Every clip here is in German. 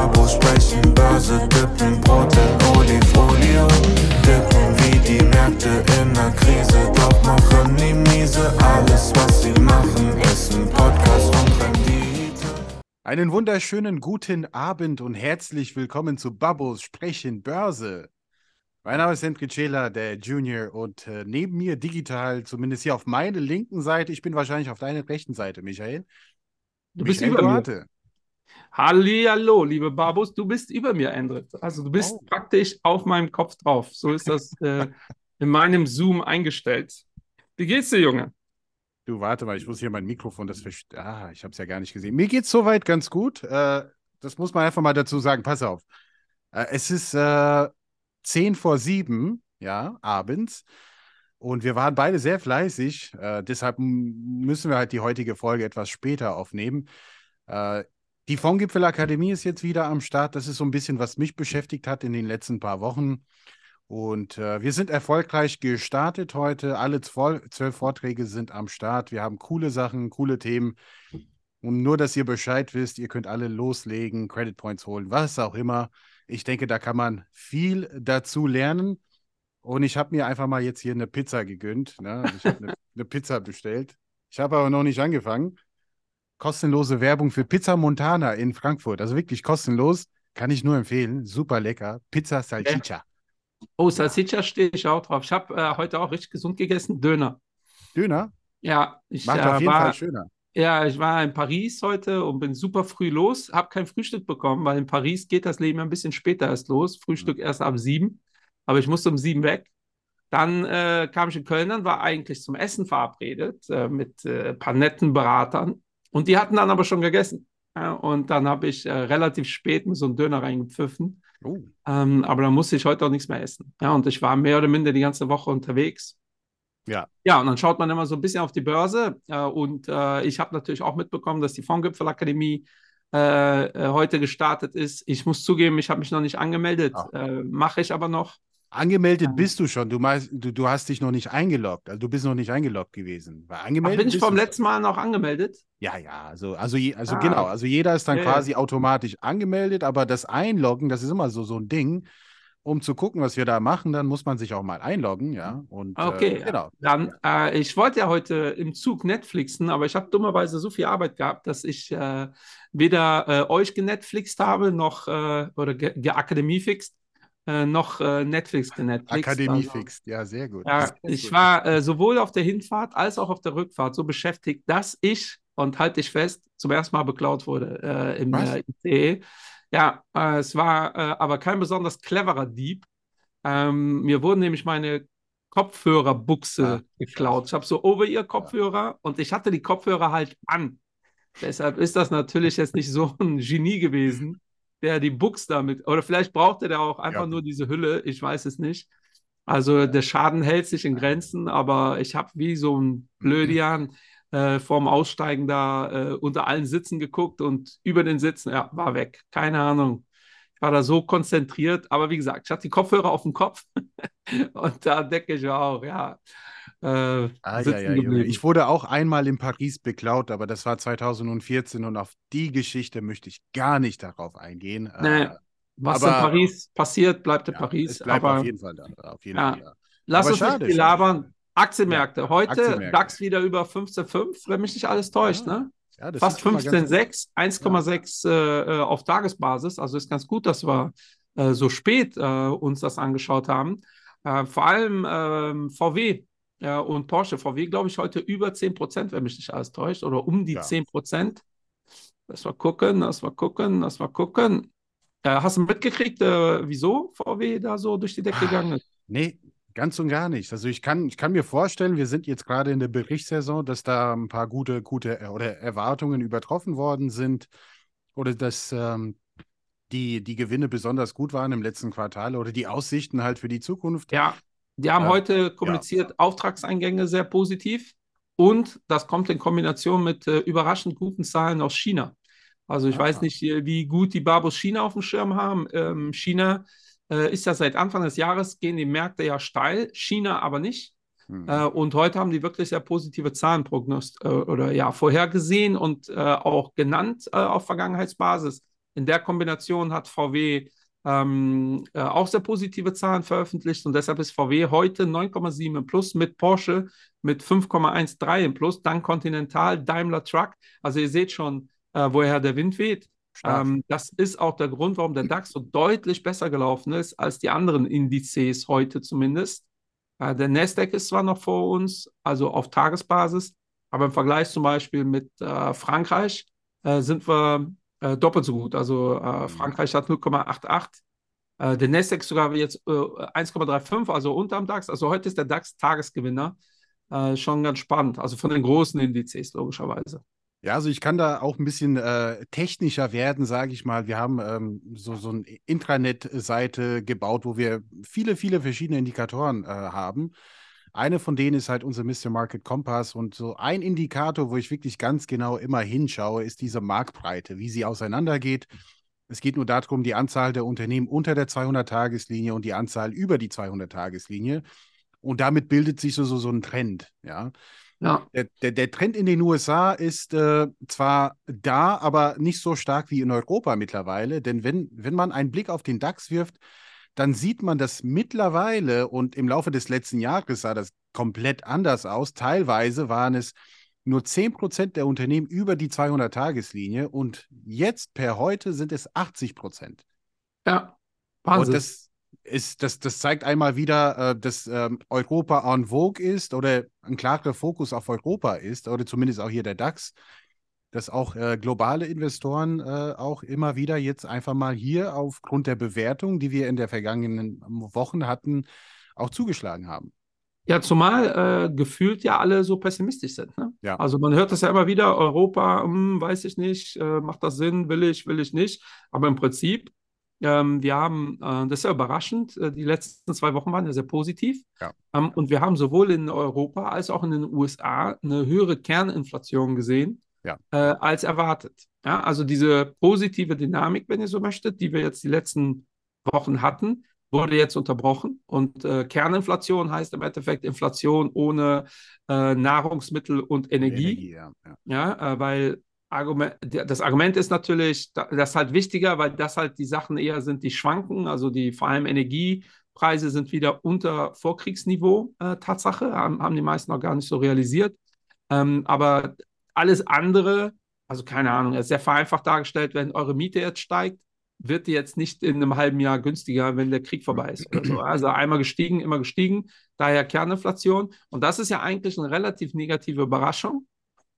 Babos sprechen Börse, dippen Brot in Olifolie. Dippen wie die Märkte in der Krise, doch machen die miese. Alles, was sie machen, ist ein Podcast und Rendite. Einen wunderschönen guten Abend und herzlich willkommen zu Babos Sprechen Börse. Mein Name ist Henry Cela, der Junior, und äh, neben mir digital, zumindest hier auf meiner linken Seite, ich bin wahrscheinlich auf deiner rechten Seite, Michael. Du bist Michael über mir. Hallihallo, liebe Babus, du bist über mir, Endrit. Also du bist Oh. praktisch auf meinem Kopf drauf. So ist das äh, in meinem Zoom eingestellt. Wie geht's dir, Junge? Du, warte mal, ich muss hier mein Mikrofon, das Ah, ich habe es ja gar nicht gesehen. Mir geht's soweit ganz gut. Äh, das muss man einfach mal dazu sagen. Pass auf. Äh, es ist äh, 10 vor 7, ja, abends. Und wir waren beide sehr fleißig. Äh, deshalb müssen wir halt die heutige Folge etwas später aufnehmen. Die Fondgipfelakademie ist jetzt wieder am Start. Das ist so ein bisschen, was mich beschäftigt hat in den letzten paar Wochen. Und äh, wir sind erfolgreich gestartet heute. Alle zwölf, Vorträge sind am Start. Wir haben coole Sachen, coole Themen. Und nur, dass ihr Bescheid wisst, ihr könnt alle loslegen, Credit Points holen, was auch immer. Ich denke, da kann man viel dazu lernen. Und ich habe mir einfach mal jetzt hier eine Pizza gegönnt. Ne? Ich habe eine, eine Pizza bestellt. Ich habe aber noch nicht angefangen. Kostenlose Werbung für Pizza Montana in Frankfurt. Also wirklich kostenlos. Kann ich nur empfehlen. Super lecker. Pizza Salchicha. Oh, Salsiccia stehe ich auch drauf. Ich habe äh, heute auch richtig gesund gegessen, Döner. Döner Ja, ich macht äh, auf jeden war, Fall schöner. ja, ich war in Paris heute und bin super früh los, habe kein Frühstück bekommen, weil in Paris geht das Leben ein bisschen später erst los. Frühstück erst ab sieben, aber ich musste um sieben weg. Dann äh, kam ich in Köln an, war eigentlich zum Essen verabredet äh, mit äh, ein paar netten Beratern und die hatten dann aber schon gegessen. Ja, und dann habe ich äh, relativ spät mir so einen Döner reingepfiffen. Oh. Ähm, aber dann musste ich heute auch nichts mehr essen. Ja, und ich war mehr oder minder die ganze Woche unterwegs. Ja. Ja, und dann schaut man immer so ein bisschen auf die Börse. Äh, und äh, ich habe natürlich auch mitbekommen, dass die Fondgipfelakademie äh, äh, heute gestartet ist. Ich muss zugeben, ich habe mich noch nicht angemeldet. Ah. Äh, Mache ich aber noch. Angemeldet Ähm. bist du schon. Du, meinst, du, du hast dich noch nicht eingeloggt. Also du bist noch nicht eingeloggt gewesen. Weil Ach, angemeldet bin ich vom letzten Mal noch angemeldet? Ja, ja, also, also, also Ah. genau, also jeder ist dann Ja, ja. quasi automatisch angemeldet, aber das Einloggen, das ist immer so, so ein Ding, um zu gucken, was wir da machen, dann muss man sich auch mal einloggen, ja. Und Okay, äh, genau. Dann, äh, ich wollte ja heute im Zug Netflixen, aber ich habe dummerweise so viel Arbeit gehabt, dass ich äh, weder äh, euch genetflixt habe, noch äh, oder ge geakademiefixt, äh, noch äh, Netflix genetflixt. Akademie Also, fixt, ja, sehr gut. Ja, ich gut. war äh, sowohl auf der Hinfahrt als auch auf der Rückfahrt so beschäftigt, dass ich, und halte dich fest, zum ersten Mal beklaut wurde äh, im äh, ICE. Ja, es war aber kein besonders cleverer Dieb. Ähm, mir wurden nämlich meine Kopfhörerbuchse Ah, geklaut. Ich habe so Over-Ear-Kopfhörer und ich hatte die Kopfhörer halt an. Deshalb ist das natürlich jetzt nicht so ein Genie gewesen, der die Buchs damit, oder vielleicht brauchte der auch einfach Ja. nur diese Hülle, ich weiß es nicht. Also der Schaden hält sich in Grenzen, aber ich habe wie so ein Blödian äh, vorm Aussteigen da äh, unter allen Sitzen geguckt und über den Sitzen, ja, war weg. Keine Ahnung. Ich war da so konzentriert, aber wie gesagt, ich hatte die Kopfhörer auf dem Kopf und da decke ich auch, ja. Äh, Ah, ja, sitzen ja, geblieben. Ich wurde auch einmal in Paris beklaut, aber das war 2014 und auf die Geschichte möchte ich gar nicht darauf eingehen. Nee, Äh, was aber- in Paris passiert, bleibt in ja, Paris. es bleibt aber auf jeden Fall da. Auf jeden Ja. Fall, ja. lass aber uns schade, nicht labern. Aktienmärkte. Heute Aktienmärkte. DAX wieder über 15,5, wenn mich nicht alles täuscht, Ja, ne? Ja, Fast ist schon mal ganz gut. 15,6, 1,6 äh, äh, auf Tagesbasis. Also ist ganz gut, dass wir äh, so spät äh, uns das angeschaut haben. Äh, vor allem ähm, VW äh, und Porsche. VW, glaube ich, heute über 10 Prozent, wenn mich nicht alles täuscht, oder um die Ja. 10 Prozent. Lass mal gucken, lass mal gucken, lass mal gucken. Äh, hast du mitgekriegt, äh, wieso VW da so durch die Decke Ah. gegangen ist? Nee, ganz und gar nicht. Also ich kann, ich kann mir vorstellen, wir sind jetzt gerade in der Berichtssaison, dass da ein paar gute, gute äh, oder Erwartungen übertroffen worden sind oder dass ähm, die, die Gewinne besonders gut waren im letzten Quartal oder die Aussichten halt für die Zukunft. Ja, die haben Äh, heute kommuniziert, Auftragseingänge sehr positiv und das kommt in Kombination mit äh, überraschend guten Zahlen aus China. Also ich Ah. weiß nicht, äh, wie gut die Babos China auf dem Schirm haben. Ähm, China äh, ist ja seit Anfang des Jahres, gehen die Märkte ja steil, China aber nicht. Hm. Äh, und heute haben die wirklich sehr positive Zahlen prognost äh, oder ja vorhergesehen und auch genannt auf Vergangenheitsbasis. In der Kombination hat VW ähm, äh, auch sehr positive Zahlen veröffentlicht und deshalb ist VW heute 9,7 im Plus mit Porsche mit 5,13 im Plus, dann Continental, Daimler Truck. Also ihr seht schon, äh, woher der Wind weht. Ähm, das ist auch der Grund, warum der DAX so deutlich besser gelaufen ist als die anderen Indizes heute zumindest. Äh, der Nasdaq ist zwar noch vor uns, also auf Tagesbasis, aber im Vergleich zum Beispiel mit äh, Frankreich äh, sind wir äh, doppelt so gut. Also äh, mhm. Frankreich hat 0,88. Äh, der Nasdaq sogar jetzt 1,35, also unterm DAX. Also heute ist der DAX Tagesgewinner. schon ganz spannend. Also von den großen Indizes logischerweise. Ja, also ich kann da auch ein bisschen äh, technischer werden, sage ich mal. Wir haben ähm, so, so eine Intranet-Seite gebaut, wo wir viele, viele verschiedene Indikatoren äh, haben. Eine von denen ist halt unser Mr. Market Kompass und so ein Indikator, wo ich wirklich ganz genau immer hinschaue, ist diese Marktbreite, wie sie auseinandergeht. Es geht nur darum, die Anzahl der Unternehmen unter der 200-Tageslinie und die Anzahl über die 200-Tageslinie. Und damit bildet sich so, so, so ein Trend, ja. Ja. Der, der, der, Trend in den USA ist äh, zwar da, aber nicht so stark wie in Europa mittlerweile. Denn wenn, wenn man einen Blick auf den DAX wirft, dann sieht man, dass mittlerweile und im Laufe des letzten Jahres sah das komplett anders aus. Teilweise waren es nur 10% der Unternehmen über die 200-Tageslinie und jetzt per heute sind es 80%. Ja, Wahnsinn. Und das, ist, das, das zeigt einmal wieder, äh, dass ähm, Europa en vogue ist oder ein klarer Fokus auf Europa ist, oder zumindest auch hier der DAX, dass auch äh, globale Investoren äh, auch immer wieder jetzt einfach mal hier aufgrund der Bewertung, die wir in der vergangenen Wochen hatten, auch zugeschlagen haben. Ja, zumal äh, gefühlt ja alle so pessimistisch sind. Ne? Ja. Also man hört das ja immer wieder, Europa, hm, weiß ich nicht, äh, macht das Sinn, will ich, will ich nicht. Aber im Prinzip ähm, wir haben, äh, das ist ja überraschend, äh, die letzten zwei Wochen waren ja sehr positiv. Ja. Ähm, und wir haben sowohl in Europa als auch in den USA eine höhere Kerninflation gesehen ja. äh, als erwartet. Ja, also diese positive Dynamik, wenn ihr so möchtet, die wir jetzt die letzten Wochen hatten, wurde jetzt unterbrochen. Und äh, Kerninflation heißt im Endeffekt Inflation ohne äh, Nahrungsmittel und Energie. Energie ja, ja. äh, weil Argument, das Argument ist natürlich, das ist halt wichtiger, weil das halt die Sachen eher sind, die schwanken. Also die vor allem Energiepreise sind wieder unter Vorkriegsniveau. Äh, Tatsache, haben, haben die meisten noch gar nicht so realisiert. Ähm, aber alles andere, also keine Ahnung, ist sehr vereinfacht dargestellt, wenn eure Miete jetzt steigt, wird die jetzt nicht in einem halben Jahr günstiger, wenn der Krieg vorbei ist. So. Also einmal gestiegen, immer gestiegen, daher Kerninflation. Und das ist ja eigentlich eine relativ negative Überraschung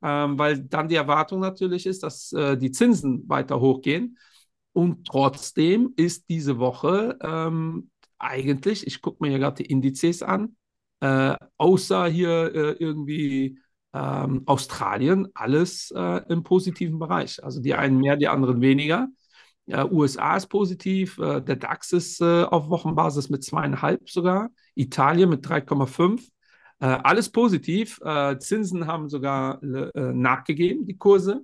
ähm, weil dann die Erwartung natürlich ist, dass äh, die Zinsen weiter hochgehen. Und trotzdem ist diese Woche ähm, eigentlich, ich gucke mir hier gerade die Indizes an, äh, außer hier äh, irgendwie ähm, Australien, alles äh, im positiven Bereich. Also die einen mehr, die anderen weniger. USA ist positiv, äh, der DAX ist äh, auf Wochenbasis mit zweieinhalb sogar, Italien mit 3,5. Äh, alles positiv. Äh, Zinsen haben sogar äh, nachgegeben, die Kurse.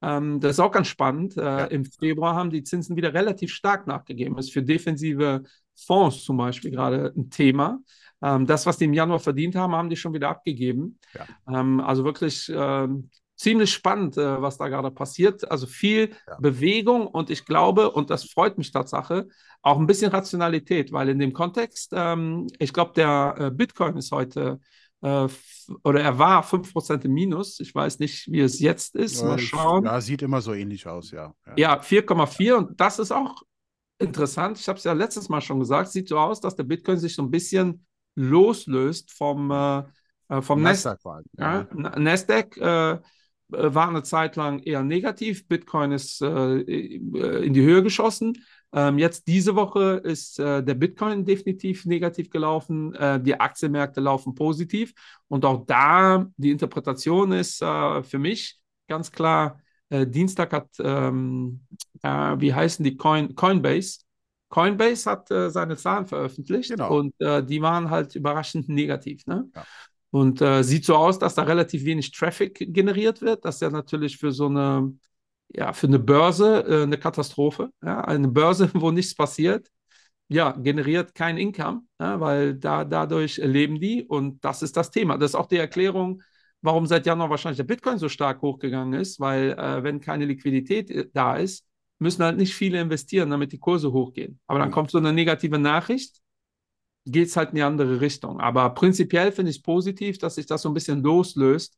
Ähm, das ist auch ganz spannend. Äh, ja. Im Februar haben die Zinsen wieder relativ stark nachgegeben. Das ist für defensive Fonds zum Beispiel gerade ein Thema. Ähm, das, was die im Januar verdient haben, haben die schon wieder abgegeben. Ja. Ähm, also wirklich ähm, ziemlich spannend, äh, was da gerade passiert. Also viel ja. Bewegung und ich glaube, und das freut mich Tatsache, auch ein bisschen Rationalität, weil in dem Kontext, ähm, ich glaube, der äh, Bitcoin ist heute äh, oder er war 5% im Minus. Ich weiß nicht, wie es jetzt ist. Mal schauen. Ja, sieht immer so ähnlich aus, ja. Ja, ja 4,4 und das ist auch interessant. Ich habe es ja letztes Mal schon gesagt. Sieht so aus, dass der Bitcoin sich so ein bisschen loslöst vom, äh, äh vom Nasdaq. Ja. Ja, Nasdaq äh, äh, war eine Zeit lang eher negativ. Bitcoin ist äh, äh, in die Höhe geschossen. Ähm, jetzt diese Woche ist der Bitcoin definitiv negativ gelaufen. Die Aktienmärkte laufen positiv. Und auch da die Interpretation ist für mich ganz klar, Dienstag hat, ähm, wie heißen die Coin, Coinbase? Coinbase hat seine Zahlen veröffentlicht genau. und die waren halt überraschend negativ. Ne? Ja. Und äh, sieht so aus, dass da relativ wenig Traffic generiert wird. Das ist ja natürlich für so eine, ja, für eine Börse äh, eine Katastrophe. Ja? Eine Börse, wo nichts passiert, ja, generiert kein Income, ja? weil da, dadurch leben die und das ist das Thema. Das ist auch die Erklärung, warum seit Januar wahrscheinlich der Bitcoin so stark hochgegangen ist, weil äh, wenn keine Liquidität äh, da ist, müssen halt nicht viele investieren, damit die Kurse hochgehen. Aber dann kommt so eine negative Nachricht, geht es halt in die andere Richtung. Aber prinzipiell finde ich es positiv, dass sich das so ein bisschen loslöst,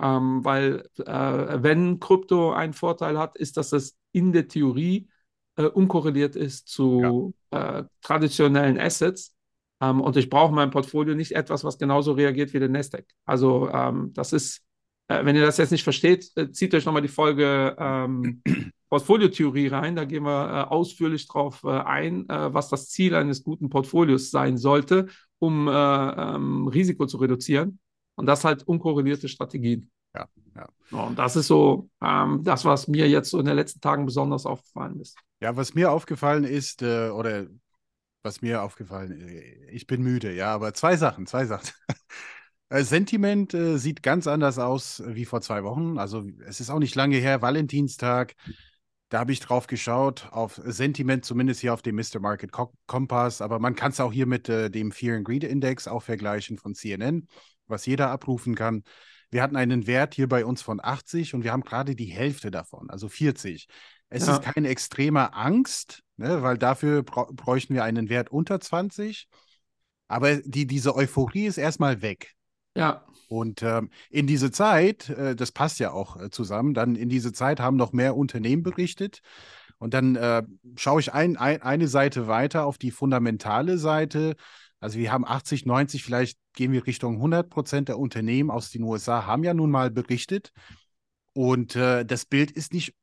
ähm, weil äh, wenn Krypto einen Vorteil hat, ist, dass es in der Theorie äh, unkorreliert ist zu äh, traditionellen Assets. Ähm, und ich brauche in meinem Portfolio nicht etwas, was genauso reagiert wie der Nasdaq. Also ähm, das ist, äh, wenn ihr das jetzt nicht versteht, äh, zieht euch nochmal die Folge ähm, Portfoliotheorie rein. Da gehen wir äh, ausführlich drauf äh, ein, äh, was das Ziel eines guten Portfolios sein sollte, um äh, ähm, Risiko zu reduzieren. Und das halt unkorrelierte Strategien. Ja, ja. Und das ist so ähm, das, was mir jetzt so in den letzten Tagen besonders aufgefallen ist. Ja, was mir aufgefallen ist, äh, oder was mir aufgefallen, äh, ich bin müde, ja, aber zwei Sachen, zwei Sachen. Äh, Sentiment äh, sieht ganz anders aus wie vor zwei Wochen. Also es ist auch nicht lange her, Valentinstag. Da habe ich drauf geschaut, auf Sentiment, zumindest hier auf dem Mr. Market Kompass, aber man kann es auch hier mit äh, dem Fear and Greed Index auch vergleichen von CNN, was jeder abrufen kann. Wir hatten einen Wert hier bei uns von 80 und wir haben gerade die Hälfte davon, also 40. Es Ja. ist keine extreme Angst, ne, weil dafür bräuchten wir einen Wert unter 20. Aber die, diese Euphorie ist erstmal weg. Ja, Und ähm, in diese Zeit, äh, das passt ja auch äh, zusammen, dann in diese Zeit haben noch mehr Unternehmen berichtet. Und dann äh, schaue ich ein, ein, eine Seite weiter auf die fundamentale Seite. Also wir haben 80, 90, vielleicht gehen wir Richtung 100 Prozent der Unternehmen aus den USA, haben ja nun mal berichtet. Und äh, das Bild ist nicht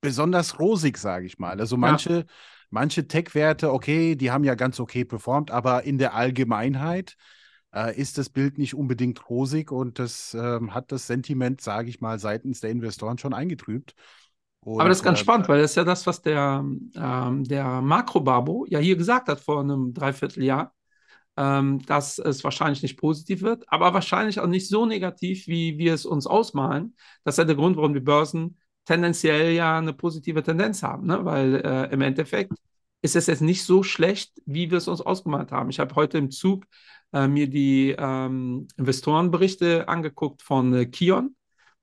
besonders rosig, sage ich mal. Also manche, manche Tech-Werte, okay, die haben ja ganz okay performt, aber in der Allgemeinheit äh, ist das Bild nicht unbedingt rosig und das ähm, hat das Sentiment, sage ich mal, seitens der Investoren schon eingetrübt. Und, aber das ist ganz äh, spannend, weil das ist ja das, was der, ähm, der Makrobabo ja hier gesagt hat vor einem Dreivierteljahr, ähm, dass es wahrscheinlich nicht positiv wird, aber wahrscheinlich auch nicht so negativ, wie wir es uns ausmalen. Das ist ja der Grund, warum die Börsen tendenziell ja eine positive Tendenz haben, ne? weil äh, im Endeffekt ist es jetzt nicht so schlecht, wie wir es uns ausgemalt haben. Ich habe heute im Zug äh, mir die ähm, Investorenberichte angeguckt von äh, Kion.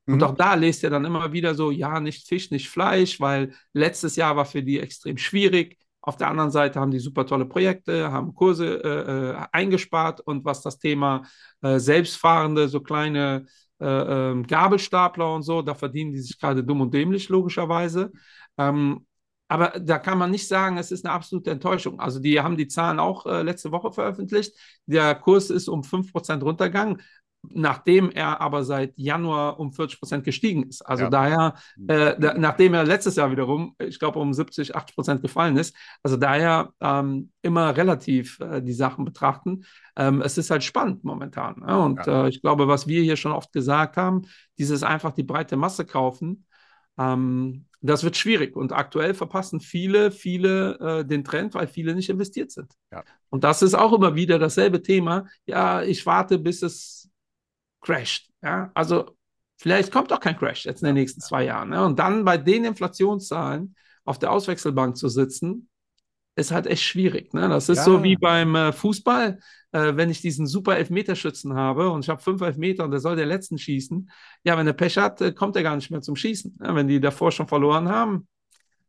Und Mhm. auch da lest ihr dann immer wieder so, ja, nicht Fisch, nicht Fleisch, weil letztes Jahr war für die extrem schwierig. Auf der anderen Seite haben die super tolle Projekte, haben Kurse äh, äh, eingespart und was das Thema äh, selbstfahrende, so kleine äh, ähm, Gabelstapler und so, da verdienen die sich gerade dumm und dämlich, logischerweise. Ähm, aber da kann man nicht sagen, es ist eine absolute Enttäuschung. Also die haben die Zahlen auch äh, letzte Woche veröffentlicht. Der Kurs ist um 5% runtergegangen nachdem er aber seit Januar um 40 Prozent gestiegen ist. Also Ja. daher, äh, da, nachdem er letztes Jahr wiederum, ich glaube, um 70, 80 Prozent gefallen ist. Also daher ähm, immer relativ äh, die Sachen betrachten. Ähm, es ist halt spannend momentan. Ne? Und Ja. äh, ich glaube, was wir hier schon oft gesagt haben, dieses einfach die breite Masse kaufen, ähm, das wird schwierig. Und aktuell verpassen viele, viele äh, den Trend, weil viele nicht investiert sind. Ja. Und das ist auch immer wieder dasselbe Thema. Ja, ich warte, bis es crasht. Ja, also vielleicht kommt auch kein Crash jetzt in den nächsten zwei Jahren. Ne? Und dann bei den Inflationszahlen auf der Auswechselbank zu sitzen, ist halt echt schwierig. Ne? Das ist Ja. so wie beim äh, Fußball, äh, wenn ich diesen super Elfmeterschützen habe und ich habe fünf Elfmeter und der soll den letzten schießen. Ja, wenn er Pech hat, äh, kommt er gar nicht mehr zum Schießen. Ne? Wenn die davor schon verloren haben,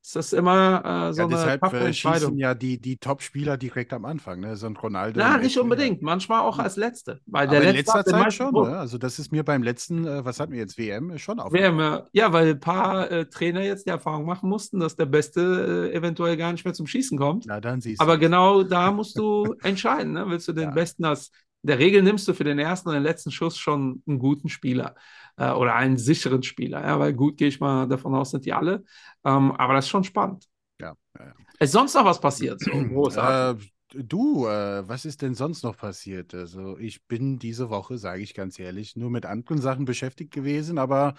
ist das immer äh, so ja, eine deshalb taffe äh, Entscheidung. schießen ja die, die Top-Spieler direkt am Anfang, ne? So ein Ronaldo. Na, und nicht Messi, unbedingt. Manchmal auch als Letzte. Weil Aber der in Letzte letzter Zeit schon, ne? Also das ist mir beim letzten, äh, was hatten wir jetzt, WM, schon Wer aufgefallen. immer, ja, weil ein paar äh, Trainer jetzt die Erfahrung machen mussten, dass der Beste äh, eventuell gar nicht mehr zum Schießen kommt. Na, dann siehst Aber du. genau da musst du entscheiden. Ne? Willst du den Ja. Besten als. In der Regel nimmst du für den ersten und den letzten Schuss schon einen guten Spieler äh, oder einen sicheren Spieler. Ja? Weil gut gehe ich mal davon aus, sind die alle. Ähm, aber das ist schon spannend. Ja, ja. Ist sonst noch was passiert? So großartig. Äh, du, äh, was ist denn sonst noch passiert? Also ich bin diese Woche, sage ich ganz ehrlich, nur mit anderen Sachen beschäftigt gewesen, aber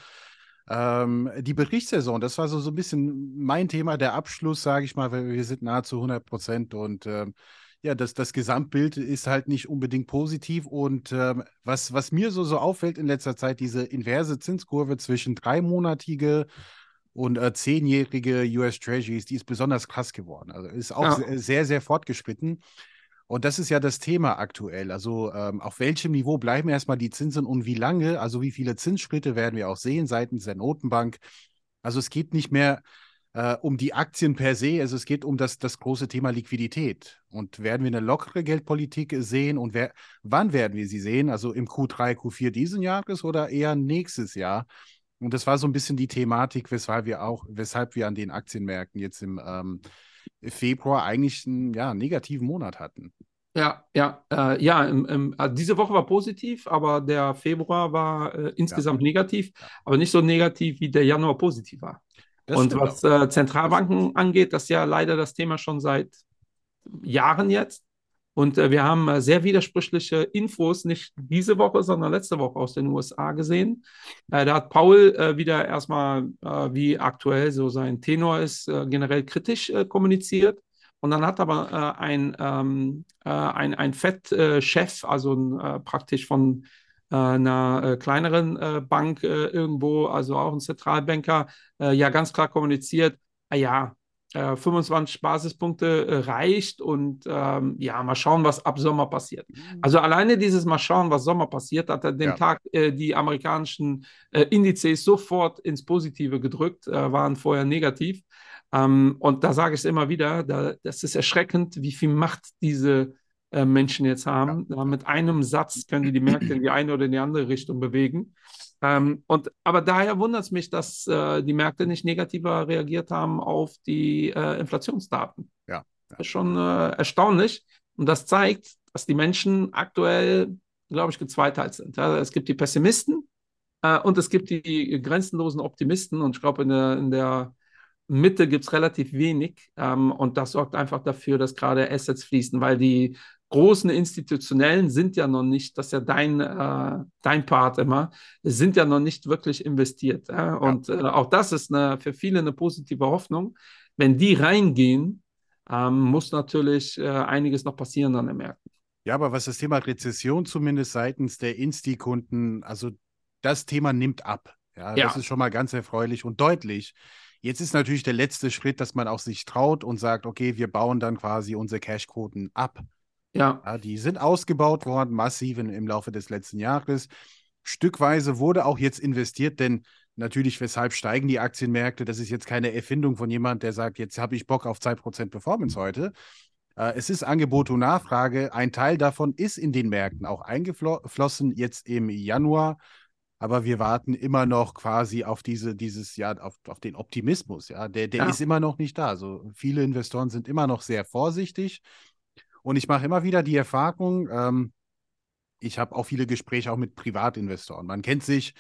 ähm, die Berichtssaison, das war so, so ein bisschen mein Thema, der Abschluss, sage ich mal, weil wir sind nahezu 100 Prozent und ähm, ja, das, das Gesamtbild ist halt nicht unbedingt positiv und ähm, was, was mir so, so auffällt in letzter Zeit, diese inverse Zinskurve zwischen dreimonatige und äh, zehnjährige US Treasuries, die ist besonders krass geworden. Also ist auch Ja. se- sehr, sehr fortgeschritten. Und das ist ja das Thema aktuell. Also ähm, auf welchem Niveau bleiben erstmal die Zinsen und wie lange, also wie viele Zinsschritte werden wir auch sehen seitens der Notenbank. Also es geht nicht mehr äh, um die Aktien per se. Also es geht um das, das große Thema Liquidität. Und werden wir eine lockere Geldpolitik sehen und wer, wann werden wir sie sehen? Also im Q3, Q4 diesen Jahres oder eher nächstes Jahr? Und das war so ein bisschen die Thematik, weshalb wir auch, weshalb wir an den Aktienmärkten jetzt im ähm, Februar eigentlich einen ja, negativen Monat hatten. Ja, ja, äh, ja, im, im, also diese Woche war positiv, aber der Februar war äh, insgesamt ja. negativ, aber nicht so negativ, wie der Januar positiv war. Das und was äh, Zentralbanken angeht, das ist ja leider das Thema schon seit Jahren jetzt. Und äh, wir haben äh, sehr widersprüchliche Infos, nicht diese Woche, sondern letzte Woche aus den USA gesehen. Äh, da hat Paul äh, wieder erstmal, äh, wie aktuell so sein Tenor ist, generell kritisch kommuniziert. Und dann hat aber ein, ähm, ein, ein FED-Chef, also praktisch von einer kleineren Bank irgendwo, also auch ein Zentralbanker, ja ganz klar kommuniziert, ah ja, 25 äh, Basispunkte äh, reicht und ähm, ja, mal schauen, was ab Sommer passiert. Mhm. Also alleine dieses Mal schauen, was Sommer passiert, hat er den ja. Tag äh, die amerikanischen äh, Indizes sofort ins Positive gedrückt, äh, waren vorher negativ. Ähm, und da sage ich es immer wieder, da, das ist erschreckend, wie viel Macht diese äh, Menschen jetzt haben. Ja. mit einem Satz können die die Märkte in die eine oder in die andere Richtung bewegen. Ähm, und, aber daher wundert es mich, dass äh, die Märkte nicht negativer reagiert haben auf die äh, Inflationsdaten. Ja, Das ist schon äh, erstaunlich. Und das zeigt, dass die Menschen aktuell, glaube ich, gezweiteilt sind. Ja? Es gibt die Pessimisten äh, und es gibt die grenzenlosen Optimisten. Und ich glaube, in der, in der Mitte gibt es relativ wenig. Ähm, und das sorgt einfach dafür, dass gerade Assets fließen, weil die großen institutionellen sind ja noch nicht, das ist ja dein, äh, dein Part immer, sind ja noch nicht wirklich investiert. Ja? Und ja. Äh, auch das ist eine, für viele eine positive Hoffnung. Wenn die reingehen, ähm, muss natürlich äh, einiges noch passieren an den Märkten. Ja, aber was das Thema Rezession zumindest seitens der Insti-Kunden, also das Thema nimmt ab. Ja, ja, das ist schon mal ganz erfreulich und deutlich. Jetzt ist natürlich der letzte Schritt, dass man auch sich traut und sagt, okay, wir bauen dann quasi unsere Cash-Quoten ab. Ja. ja. Die sind ausgebaut worden, massiv im Laufe des letzten Jahres. Stückweise wurde auch jetzt investiert, denn natürlich, weshalb steigen die Aktienmärkte? Das ist jetzt keine Erfindung von jemand, der sagt, jetzt habe ich Bock auf 2% Performance heute. Äh, es ist Angebot und Nachfrage. Ein Teil davon ist in den Märkten auch eingeflossen, jetzt im Januar. Aber wir warten immer noch quasi auf diese, dieses, ja, auf, auf den Optimismus. Ja, der, der ja. ist immer noch nicht da. Also viele Investoren sind immer noch sehr vorsichtig. Und ich mache immer wieder die Erfahrung, ähm, ich habe auch viele Gespräche auch mit Privatinvestoren. Man kennt sich,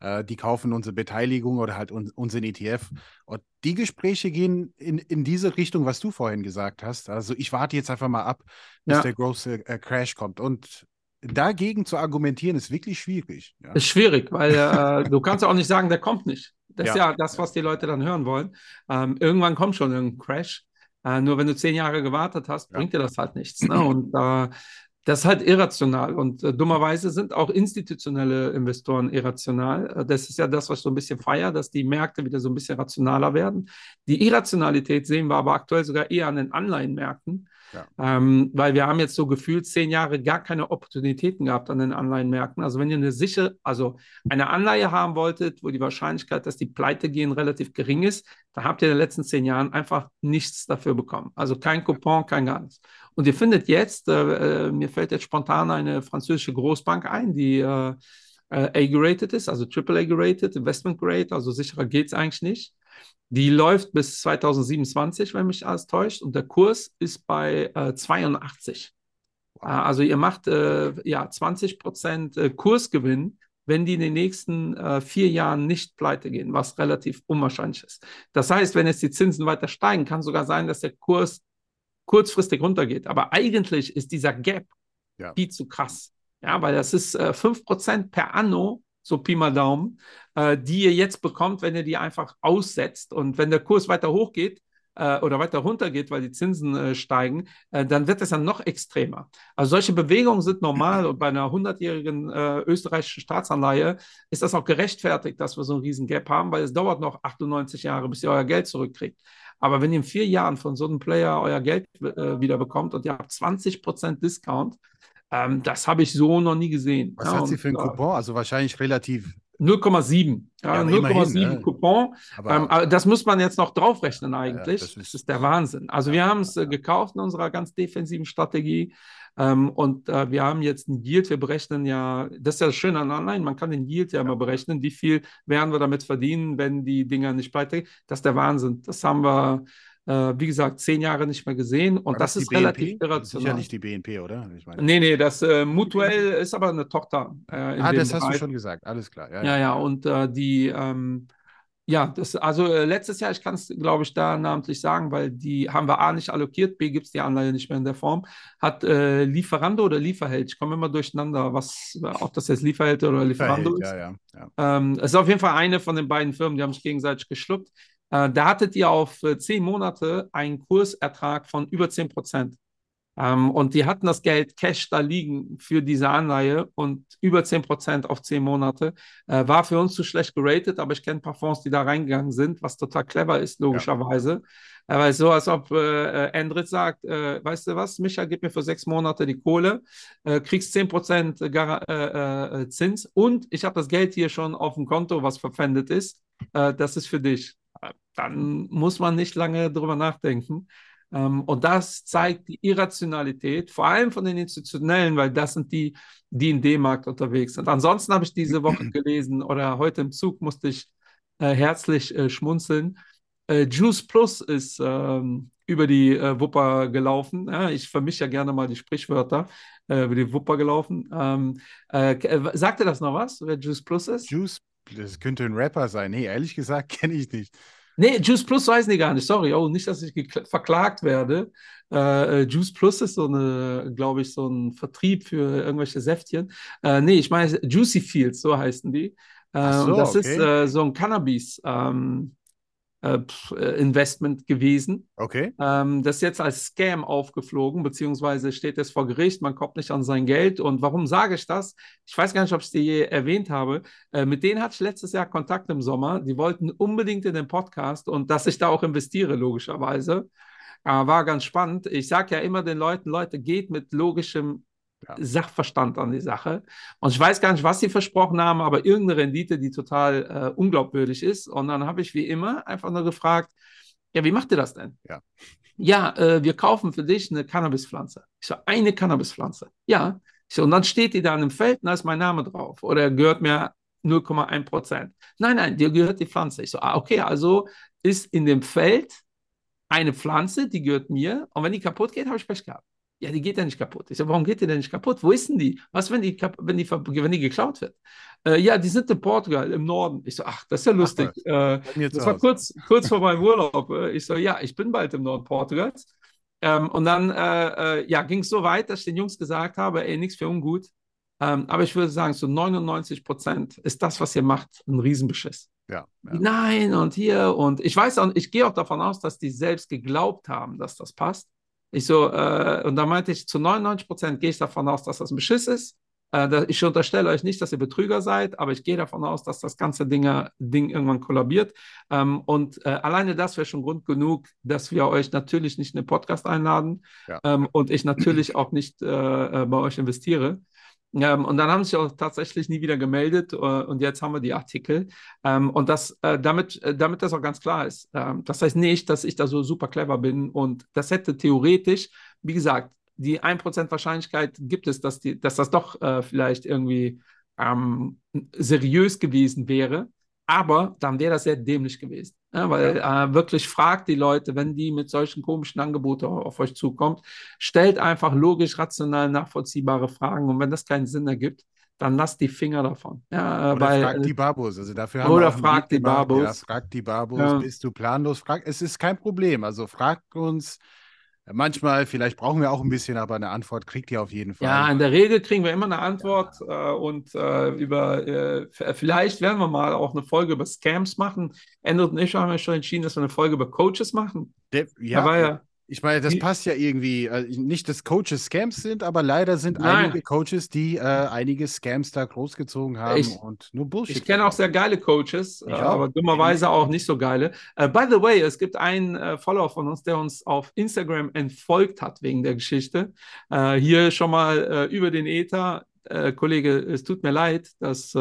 äh, die kaufen unsere Beteiligung oder halt un unseren ETF. Und die Gespräche gehen in, in diese Richtung, was du vorhin gesagt hast. Also ich warte jetzt einfach mal ab, bis ja. der große äh, Crash kommt. Und dagegen zu argumentieren, ist wirklich schwierig. Ja. Ist schwierig, weil äh, du kannst auch nicht sagen, der kommt nicht. Das ja. ist ja das, was die Leute dann hören wollen. Ähm, irgendwann kommt schon ein Crash. Äh, nur wenn du zehn Jahre gewartet hast, ja. bringt dir das halt nichts. Ne? Und äh, das ist halt irrational. Und äh, dummerweise sind auch institutionelle Investoren irrational. Äh, das ist ja das, was ich so ein bisschen feiere, dass die Märkte wieder so ein bisschen rationaler werden. Die Irrationalität sehen wir aber aktuell sogar eher an den Anleihenmärkten. Ja. Ähm, weil wir haben jetzt so gefühlt zehn Jahre gar keine Opportunitäten gehabt an den Anleihenmärkten. Also wenn ihr eine sichere, also eine Anleihe haben wolltet, wo die Wahrscheinlichkeit, dass die pleite gehen, relativ gering ist, da habt ihr in den letzten zehn Jahren einfach nichts dafür bekommen. Also kein Coupon, kein gar nichts. Und ihr findet jetzt, äh, äh mir fällt jetzt spontan eine französische Großbank ein, die äh, äh A-gerated ist, also AAA gerated, Investment Grade, also sicherer geht es eigentlich nicht. Die läuft bis 2027, wenn mich alles täuscht, und der Kurs ist bei äh, 82. Wow. Äh, also ihr macht äh, ja 20 Prozent äh, Kursgewinn, wenn die in den nächsten äh, vier Jahren nicht pleite gehen, was relativ unwahrscheinlich ist. Das heißt, wenn jetzt die Zinsen weiter steigen, kann sogar sein, dass der Kurs kurzfristig runtergeht. Aber eigentlich ist dieser Gap ja. viel zu krass. Ja, weil das ist äh, 5% per Anno so Pi mal Daumen, äh, die ihr jetzt bekommt, wenn ihr die einfach aussetzt. Und wenn der Kurs weiter hochgeht äh, oder weiter runter geht, weil die Zinsen äh, steigen, äh, dann wird es dann noch extremer. Also solche Bewegungen sind normal und bei einer 100-jährigen äh, österreichischen Staatsanleihe ist das auch gerechtfertigt, dass wir so einen riesen Gap haben, weil es dauert noch 98 Jahre, bis ihr euer Geld zurückkriegt. Aber wenn ihr in vier Jahren von so einem Player euer Geld äh, wieder bekommt und ihr habt 20% Discount, ähm, das habe ich so noch nie gesehen. Was ja, hat sie für einen Coupon? Also wahrscheinlich relativ 0,7. Ja, Ja, aber 0,7 immerhin, ne? Coupon. Aber Ähm, das muss man jetzt noch draufrechnen eigentlich. das das, ist- ist, der Wahnsinn. Also wir haben es äh, gekauft in unserer ganz defensiven Strategie. Ähm, und äh, wir haben jetzt einen Yield, wir berechnen ja, das ist ja das Schöne an Online, man kann den Yield ja immer berechnen, wie viel werden wir damit verdienen, wenn die Dinger nicht pleite. Das ist der Wahnsinn. Das haben wir, äh, wie gesagt, zehn Jahre nicht mehr gesehen und das, die ist relativ BNP? Das ist Sicher irrational. nicht die BNP, oder? Ich meine, Nee, nee, das äh, Mutuell ist aber eine Tochter. Äh, ah, das hast du Bereich. schon gesagt. Alles klar. Ja, Ja, ja, und äh, die, ähm, ja, das, also äh, letztes Jahr, ich kann es, glaube ich, da namentlich sagen, weil die haben wir A nicht allokiert, B gibt es die Anleihe nicht mehr in der Form, hat äh, Lieferando oder Lieferheld, ich komme immer durcheinander, was, ob das jetzt Lieferheld oder Lieferando Verhält, ist. ja, ja, ja. Ähm, es ist auf jeden Fall eine von den beiden Firmen, die haben sich gegenseitig geschluckt. Äh, da hattet ihr auf äh, zehn Monate einen Kursertrag von über 10 Prozent. Ähm, und die hatten das Geld Cash da liegen für diese Anleihe und über 10 Prozent auf zehn Monate. Äh, war für uns zu schlecht geratet, aber ich kenne ein paar Fonds, die da reingegangen sind, was total clever ist, logischerweise. Äh, weil so, als ob äh, Endrit sagt, äh, weißt du was, Micha, gib mir für sechs Monate die Kohle, äh, kriegst 10 Prozent Zins und ich habe das Geld hier schon auf dem Konto, was verpfändet ist. Das ist für dich. Dann muss man nicht lange drüber nachdenken. Ähm, und das zeigt die Irrationalität, vor allem von den Institutionellen, weil das sind die, die in dem Markt unterwegs sind. Ansonsten habe ich diese Woche gelesen oder heute im Zug musste ich äh, herzlich äh, schmunzeln. Äh, Juice Plus ist ähm, über die äh, Wupper gelaufen. Ja, ich vermische ja gerne mal die Sprichwörter. Äh, über die Wupper gelaufen. Ähm, äh, sagt ihr das noch was, wer Juice Plus ist? Juice, das könnte ein Rapper sein. Nee, ehrlich gesagt kenne ich nicht. Nee, Juice Plus weiß die gar nicht. Sorry, oh, nicht, dass ich verklagt werde. Äh, äh, Juice Plus ist so eine, glaube ich, so ein Vertrieb für irgendwelche Säftchen. Äh, nee, ich meine Juicy Fields, so heißen die. Äh, so, das ist okay. äh, so ein Cannabis ähm, äh, äh, Investment gewesen. Okay. Ähm, das ist jetzt als Scam aufgeflogen, beziehungsweise steht es vor Gericht, man kommt nicht an sein Geld. Und warum sage ich das? Ich weiß gar nicht, ob ich es dir je erwähnt habe. Äh, mit denen hatte ich letztes Jahr Kontakt im Sommer. Die wollten unbedingt in den Podcast und dass ich da auch investiere, logischerweise. Äh, war ganz spannend. Ich sage ja immer den Leuten, Leute, geht mit logischem Ja. Sachverstand an die Sache. Und ich weiß gar nicht, was sie versprochen haben, aber irgendeine Rendite, die total äh, unglaubwürdig ist. Und dann habe ich wie immer einfach nur gefragt, ja, wie macht ihr das denn? Ja. Ja, äh, wir kaufen für dich eine Cannabispflanze. Ich so, eine Cannabispflanze. Ja. So, und dann steht die da im Feld und da ist mein Name drauf. Oder gehört mir 0,1 Prozent. Nein, nein, dir gehört die Pflanze. Ich so, ah, okay, also ist in dem Feld eine Pflanze, die gehört mir. Und wenn die kaputt geht, habe ich Pech gehabt. Ja, die geht ja nicht kaputt. Ich so, warum geht die denn nicht kaputt? Wo ist denn die? Was, wenn die, wenn die, wenn die geklaut wird? Äh, ja, die sind in Portugal, im Norden. Ich so, ach, das ist ja lustig. Äh, Bei mir das war kurz, kurz vor meinem Urlaub. Äh, Ich so, ja, ich bin bald im Norden Portugals. Ähm, und dann äh, äh, ja, ging es so weit, dass ich den Jungs gesagt habe, ey, nichts für ungut. Ähm, aber ich würde sagen, so 99 Prozent ist das, was ihr macht, ein Riesenbeschiss. Ja, ja. Nein, und hier, und ich weiß auch, ich gehe auch davon aus, dass die selbst geglaubt haben, dass das passt. Ich so, äh, und da meinte ich, zu 99 Prozent gehe ich davon aus, dass das ein Beschiss ist. Äh, da, ich unterstelle euch nicht, dass ihr Betrüger seid, aber ich gehe davon aus, dass das ganze Ding, Ding irgendwann kollabiert. Ähm, und äh, alleine das wäre schon Grund genug, dass wir euch natürlich nicht in den Podcast einladen Ja. ähm, und ich natürlich auch nicht äh, äh, bei euch investiere. Ähm, und dann haben sie sich auch tatsächlich nie wieder gemeldet äh, und jetzt haben wir die Artikel. Ähm, und das, äh, damit, äh, damit das auch ganz klar ist. Ähm, das heißt nicht, dass ich da so super clever bin und das hätte theoretisch, wie gesagt, die 1% Wahrscheinlichkeit gibt es, dass, die, dass das doch äh, vielleicht irgendwie ähm, seriös gewesen wäre. Aber dann wäre das sehr dämlich gewesen. Ja, weil äh, wirklich fragt die Leute, wenn die mit solchen komischen Angeboten auf euch zukommt, stellt einfach logisch, rational nachvollziehbare Fragen. Und wenn das keinen Sinn ergibt, dann lasst die Finger davon. Ja, äh, Oder weil, fragt äh, die Babos. Also dafür haben oder fragt die gemacht. Ja, Babos. fragt die Babos. Ja. Bist du planlos? Frag, es ist kein Problem. Also fragt uns. Manchmal, vielleicht brauchen wir auch ein bisschen, aber eine Antwort kriegt ihr auf jeden Fall. Ja, in der Regel kriegen wir immer eine Antwort äh, und äh, über äh, vielleicht werden wir mal auch eine Folge über Scams machen. Endrit und ich haben ja schon entschieden, dass wir eine Folge über Coaches machen. Da ja, war ja, ich meine, das passt ja irgendwie. äh, Nicht, dass Coaches Scams sind, aber leider sind Nein. einige Coaches, die äh, einige Scams da großgezogen haben Ich- und nur Bullshit. ich kenne auch sehr geile Coaches, äh, aber dummerweise auch nicht so geile. Äh, by the way, es gibt einen äh, Follower von uns, der uns auf Instagram entfolgt hat wegen der Geschichte. Äh, hier schon mal äh, über den Ether. äh, Kollege, es tut mir leid, dass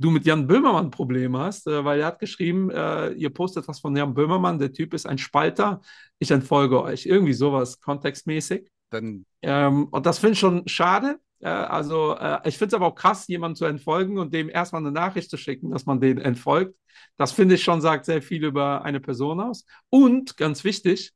du mit Jan Böhmermann ein Problem hast, äh, weil er hat geschrieben, äh, ihr postet was von Jan Böhmermann, der Typ ist ein Spalter, ich entfolge euch. Irgendwie sowas kontextmäßig. Dann, Ähm, und das finde ich schon schade. Äh, also, äh, ich finde es aber auch krass, jemanden zu entfolgen und dem erstmal eine Nachricht zu schicken, dass man den entfolgt. Das finde ich schon, sagt sehr viel über eine Person aus. Und ganz wichtig,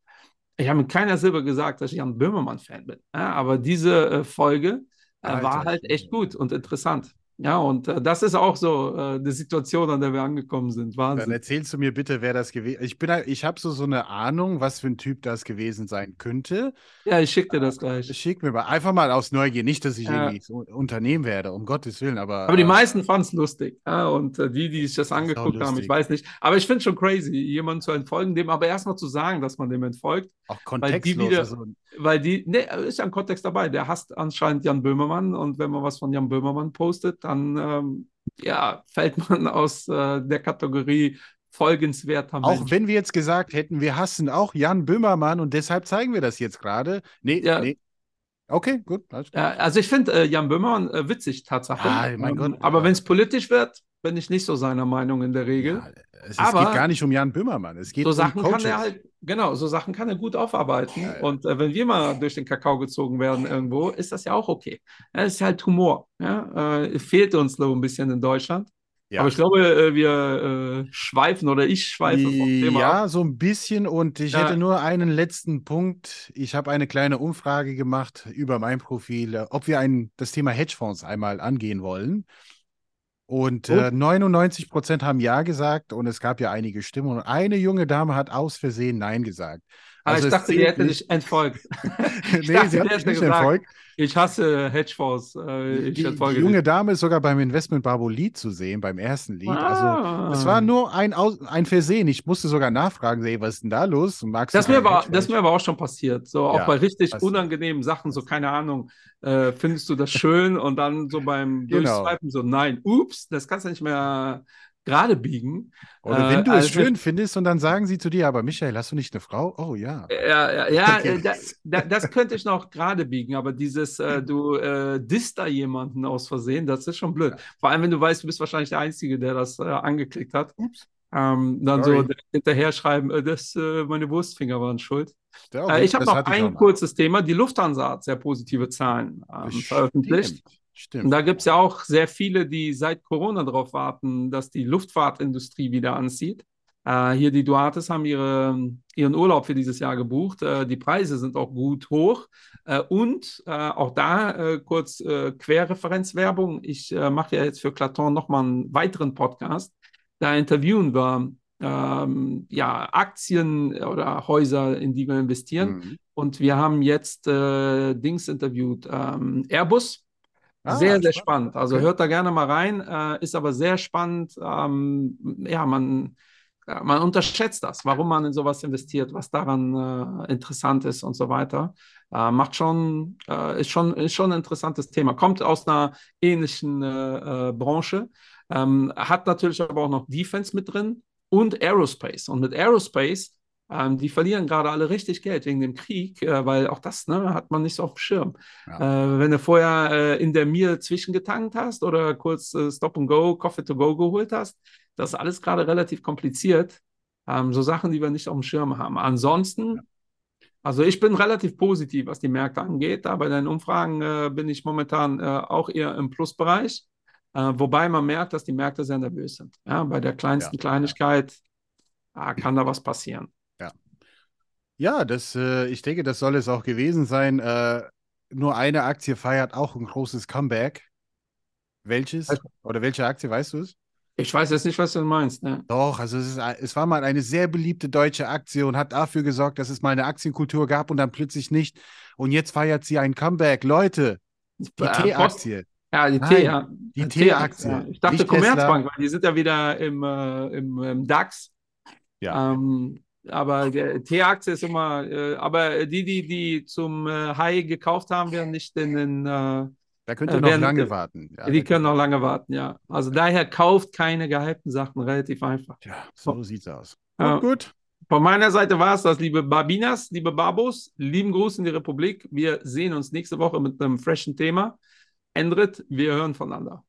ich habe mit keiner Silber gesagt, dass ich ein Böhmermann-Fan bin. Ja, aber diese äh, Folge äh, war halt echt gut und interessant. Ja, und äh, das ist auch so äh, die Situation, an der wir angekommen sind. dann Wahnsinn. erzählst du mir bitte, wer das gewesen Ich bin, da- ich habe so, so eine Ahnung, was für ein Typ das gewesen sein könnte. Ja, ich schicke dir das gleich. Schick mir mal einfach mal aus Neugier, nicht, dass ich Ja. irgendwie so Unternehmen werde, um Gottes Willen, aber. Aber die äh, meisten fanden es lustig. Ja, und äh, die, die sich das ist auch angeguckt haben, ich weiß nicht. Aber ich finde schon crazy, jemanden zu entfolgen, dem aber erstmal zu sagen, dass man dem entfolgt. auch die kontextlos. wieder- also, Weil die, ne, ist ja ein Kontext dabei. Der hasst anscheinend Jan Böhmermann und wenn man was von Jan Böhmermann postet, dann ähm, ja, fällt man aus äh, der Kategorie folgenswerter auch Mensch. wenn wir jetzt gesagt hätten, wir hassen auch Jan Böhmermann und deshalb zeigen wir das jetzt gerade. Nee, Ja. nee. Okay, gut. Ja, also ich finde äh, Jan Böhmermann äh, witzig, Tatsache. Ah, mein ähm, Gott, aber ja. wenn es politisch wird, bin ich nicht so seiner Meinung in der Regel. Ja, es, es Aber- geht gar nicht um Jan Böhmermann. Es geht so um Sachen Coaches. kann er halt, genau, so Sachen kann er gut aufarbeiten. Ja, ja. Und äh, wenn wir mal durch den Kakao gezogen werden irgendwo, ist das ja auch okay. Ja, es ist halt Humor. Ja? Äh, fehlt uns so ein bisschen in Deutschland. Ja. Aber ich glaube, äh, wir äh, schweifen oder ich schweife vom Thema. Ja, so ein bisschen. Und ich hätte nur einen letzten Punkt. Ich habe eine kleine Umfrage gemacht über mein Profil, ob wir ein, das Thema Hedgefonds einmal angehen wollen. Und Gut. äh, 99 Prozent haben Ja gesagt und es gab ja einige Stimmen. Und eine junge Dame hat aus Versehen Nein gesagt. Aber Also ich dachte, die zählt hätte nicht- dich entfolgt. nee, dachte, sie hat mich nicht gesagt, entfolgt. Ich hasse Hedgefonds. Äh, ich Die, die junge nicht. Dame ist sogar beim Investment Barbo Lied zu sehen, beim ersten Lied. Also Ah. es war nur ein, Aus ein Versehen. Ich musste sogar nachfragen, ey, was ist denn da los? Magst Das ist, mir aber, das mir aber auch schon passiert. So auch Ja, bei richtig unangenehmen Sachen, so keine Ahnung, äh, findest du das schön und dann so beim Genau. Durchswipen so, nein, ups, das kannst du nicht mehr gerade biegen. Oder Äh, wenn du also- es schön findest und dann sagen sie zu dir, aber Michael, hast du nicht eine Frau? Oh ja. Ja, ja, ja äh, da, da, das könnte ich noch gerade biegen, aber dieses, äh, du äh, disst da jemanden aus Versehen, das ist schon blöd. Vor allem, wenn du weißt, du bist wahrscheinlich der Einzige, der das äh, angeklickt hat. Ups. Ähm, dann Sorry. so hinterher schreiben, äh, das, äh, meine Wurstfinger waren schuld. Ja, Äh, okay, ich habe das noch ein kurzes Thema. Die Lufthansa hat sehr positive Zahlen ähm, veröffentlicht. Stimmt. Und da gibt es ja auch sehr viele, die seit Corona darauf warten, dass die Luftfahrtindustrie wieder anzieht. Äh, hier die Duartes haben ihre, ihren Urlaub für dieses Jahr gebucht. Äh, die Preise sind auch gut hoch. Äh, und äh, auch da äh, kurz äh, Querreferenzwerbung. Ich mache ja jetzt für Claton nochmal einen weiteren Podcast. Da interviewen wir ähm, ja, Aktien oder Häuser, in die wir investieren. Mhm. Und wir haben jetzt Dings interviewt, ähm, Airbus. Ah, sehr, sehr spannend. Also Okay. hört da gerne mal rein, äh, ist aber sehr spannend. Ähm, ja, man, ja, man unterschätzt das, warum man in sowas investiert, was daran äh, interessant ist und so weiter. Äh, macht schon, äh, ist schon, ist schon ein interessantes Thema. Kommt aus einer ähnlichen äh, äh, Branche, ähm, hat natürlich aber auch noch Defense mit drin und Aerospace. Und mit Aerospace, ähm, die verlieren gerade alle richtig Geld wegen dem Krieg, äh, weil auch das ne, hat man nicht so auf dem Schirm. Äh, wenn du vorher äh, in der Mir zwischengetankt hast oder kurz äh, Stop and Go, Coffee to Go geholt hast, das ist alles gerade relativ kompliziert. Ähm, so Sachen, die wir nicht auf dem Schirm haben. Ansonsten, also ich bin relativ positiv, was die Märkte angeht. Da bei den Umfragen äh, bin ich momentan äh, auch eher im Plusbereich. Wobei man merkt, dass die Märkte sehr nervös sind. Ja, bei der kleinsten Ja, Kleinigkeit kann da was passieren. Ja, das, äh, ich denke, das soll es auch gewesen sein. Äh, nur eine Aktie feiert auch ein großes Comeback. Welches? Also- Oder welche Aktie, weißt du es? Ich weiß jetzt nicht, was du meinst. Ne? Doch, also es, ist, es war mal eine sehr beliebte deutsche Aktie und hat dafür gesorgt, dass es mal eine Aktienkultur gab und dann plötzlich nicht. Und jetzt feiert sie ein Comeback. Leute, die Äh, T-Aktie. Ja, die T, ja. die T-Aktie. ja. Ich dachte. Commerzbank, weil die sind ja wieder im, äh, im, im DAX. Ja. Ähm, aber der T-Aktie ist immer, äh, aber die, die, die zum äh, High gekauft haben, werden nicht in den, äh, Da könnt Äh, ihr noch während- lange warten. Ja, die können noch lange warten, ja. Also daher kauft keine gehypten Sachen, relativ einfach. Ja, so sieht's aus. Ja. Gut, gut. Von meiner Seite war es das, liebe Barbinas, liebe Babos. Lieben Gruß in die Republik. Wir sehen uns nächste Woche mit einem freshen Thema. Endrit, wir hören voneinander.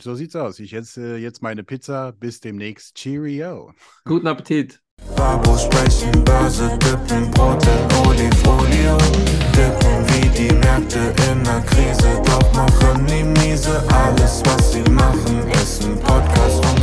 So sieht's aus. Ich esse jetzt meine Pizza. Bis demnächst. Cheerio. Guten Appetit. Babo sprechen, Börse dippen, Brot in Olifolie. Dippen wie die Märkte in der Krise, doch machen die miese. Alles, was sie machen, ist ein Podcast